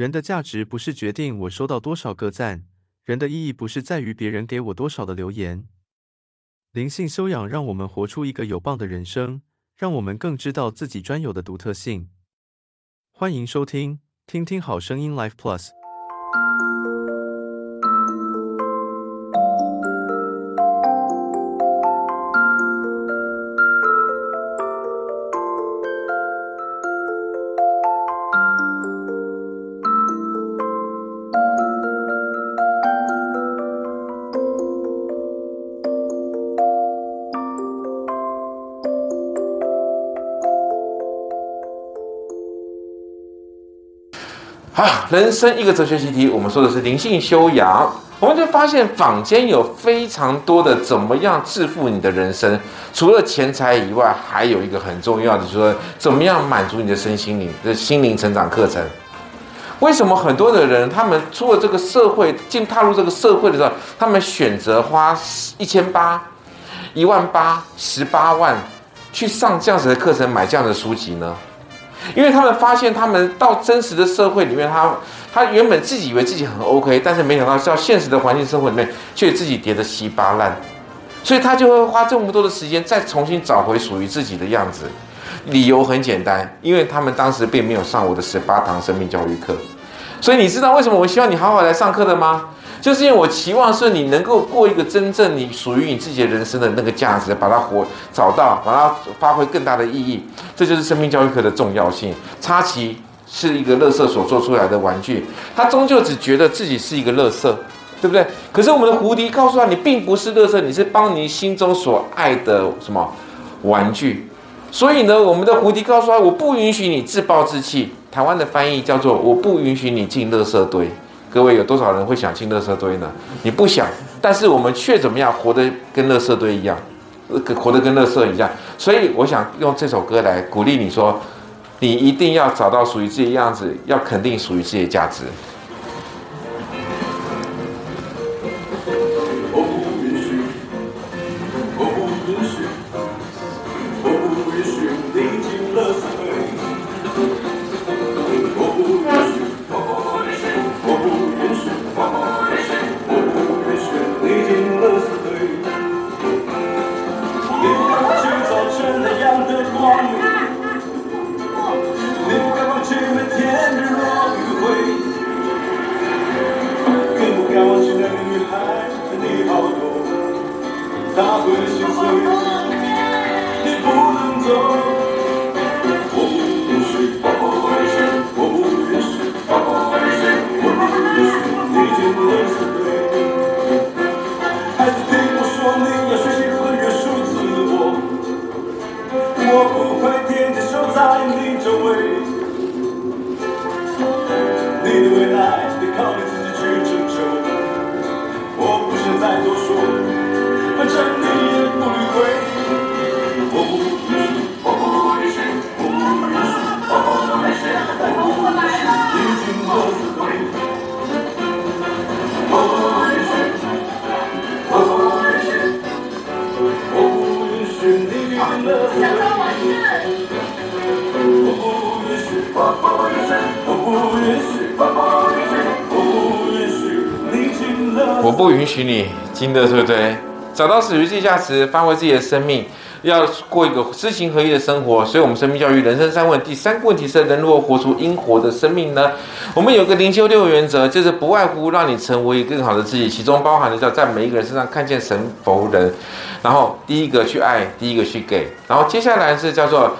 人的价值不是决定我收到多少个赞，人的意义不是在于别人给我多少的留言。灵性修养让我们活出一个有棒的人生，让我们更知道自己专有的独特性。欢迎收听，听听好声音 Life Plus。啊，人生一个哲学习题，我们说的是灵性修养。我们就发现坊间有非常多的怎么样致富你的人生，除了钱财以外，还有一个很重要的，就是说怎么样满足你的身心灵的心灵成长课程。为什么很多的人他们出了这个社会，进踏入这个社会的时候，他们选择花一千八、一万八、十八万去上这样子的课程，买这样的书籍呢？因为他们发现，他们到真实的社会里面，他他原本自己以为自己很 OK，但是没想到到现实的环境生活里面，却自己跌得稀巴烂，所以他就会花这么多的时间再重新找回属于自己的样子。理由很简单，因为他们当时并没有上我的十八堂生命教育课，所以你知道为什么我希望你好好来上课的吗？就是因为我期望是你能够过一个真正你属于你自己的人生的那个价值，把它活找到，把它发挥更大的意义。这就是生命教育课的重要性。插旗是一个乐色所做出来的玩具，它终究只觉得自己是一个乐色，对不对？可是我们的胡迪告诉他，你并不是乐色，你是邦尼心中所爱的什么玩具。所以呢，我们的胡迪告诉他，我不允许你自暴自弃。台湾的翻译叫做我不允许你进垃圾堆。各位有多少人会想进垃圾堆呢？你不想，但是我们却怎么样活得跟垃圾堆一样，呃活得跟垃圾一样。所以我想用这首歌来鼓励你说，你一定要找到属于自己的样子，要肯定属于自己的价值。去照成那样的光明。你不该忘记天，更不该忘记那个女孩你好。多，会心碎，你不能走。我不允许你惊的，对不对，找到属于自己价值，发挥自己的生命，要过一个知行合一的生活。所以，我们生命教育人生三问，第三个问题是：人如何活出应活的生命呢？我们有个灵修六原则，就是不外乎让你成为更好的自己，其中包含的叫在每一个人身上看见神佛人。然后，第一个去爱，第一个去给。然后，接下来是叫做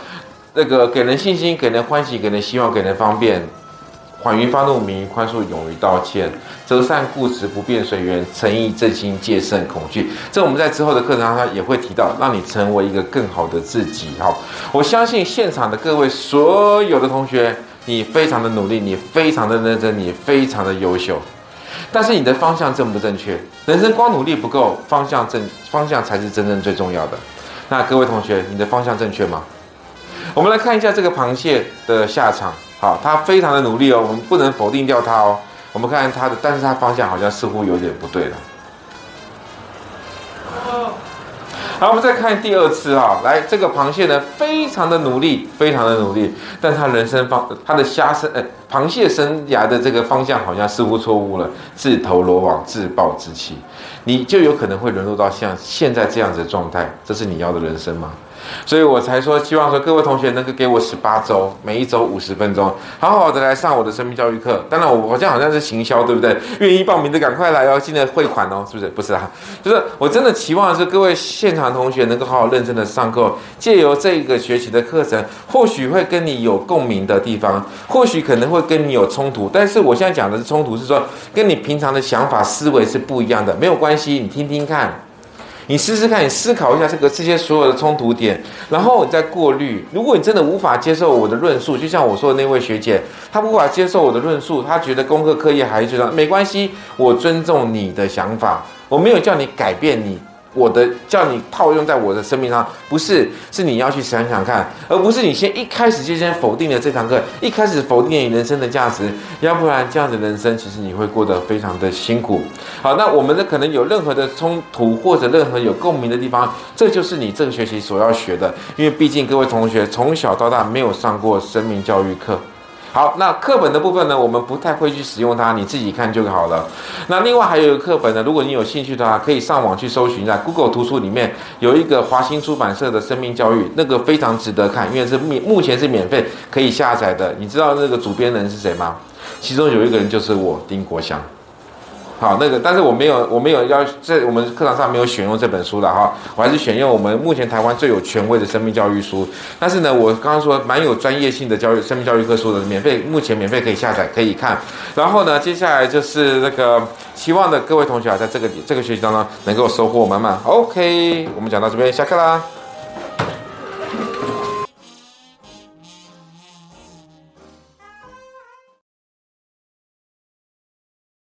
那个给人信心，给人欢喜，给人希望，给人方便。缓于发怒，明于宽恕，勇于道歉，择善固执，不变随缘，诚意正心，戒慎恐惧。这我们在之后的课程上也会提到，让你成为一个更好的自己。好，我相信现场的各位所有的同学，你非常的努力，你非常的认真，你非常的优秀。但是你的方向正不正确？人生光努力不够，方向正，方向才是真正最重要的。那各位同学，你的方向正确吗？我们来看一下这个螃蟹的下场。好，他非常的努力哦，我们不能否定掉他哦。我们看他的，但是他方向好像似乎有点不对了。好，我们再看第二次哈，来，这个螃蟹呢，非常的努力，非常的努力，但他人生方，他的虾生，呃，螃蟹生涯的这个方向好像似乎错误了，自投罗网，自暴自弃，你就有可能会沦落到像现在这样子的状态，这是你要的人生吗？所以我才说，希望说各位同学能够给我十八周，每一周五十分钟，好好的来上我的生命教育课。当然，我好像好像是行销，对不对？愿意报名的赶快来哦，记得汇款哦，是不是？不是啊，就是我真的期望是各位现场同学能够好好认真的上课，借由这个学习的课程，或许会跟你有共鸣的地方，或许可能会跟你有冲突。但是我现在讲的是冲突，是说跟你平常的想法思维是不一样的，没有关系，你听听看。你试试看，你思考一下这个这些所有的冲突点，然后你再过滤。如果你真的无法接受我的论述，就像我说的那位学姐，她无法接受我的论述，她觉得功课课业还是这样，没关系，我尊重你的想法，我没有叫你改变你。我的叫你套用在我的生命上，不是，是你要去想想看，而不是你先一开始就先否定了这堂课，一开始否定了你人生的价值，要不然这样的人生其实你会过得非常的辛苦。好，那我们的可能有任何的冲突或者任何有共鸣的地方，这就是你这个学期所要学的，因为毕竟各位同学从小到大没有上过生命教育课。好，那课本的部分呢，我们不太会去使用它，你自己看就好了。那另外还有一个课本呢，如果你有兴趣的话，可以上网去搜寻一下，Google 图书里面有一个华新出版社的生命教育，那个非常值得看，因为是免目前是免费可以下载的。你知道那个主编人是谁吗？其中有一个人就是我丁国祥。好，那个，但是我没有，我没有要在我们课堂上没有选用这本书的哈，我还是选用我们目前台湾最有权威的生命教育书。但是呢，我刚刚说蛮有专业性的教育生命教育课书的，免费，目前免费可以下载可以看。然后呢，接下来就是那个希望的各位同学啊，在这个这个学习当中能够收获满满。OK，我们讲到这边，下课啦。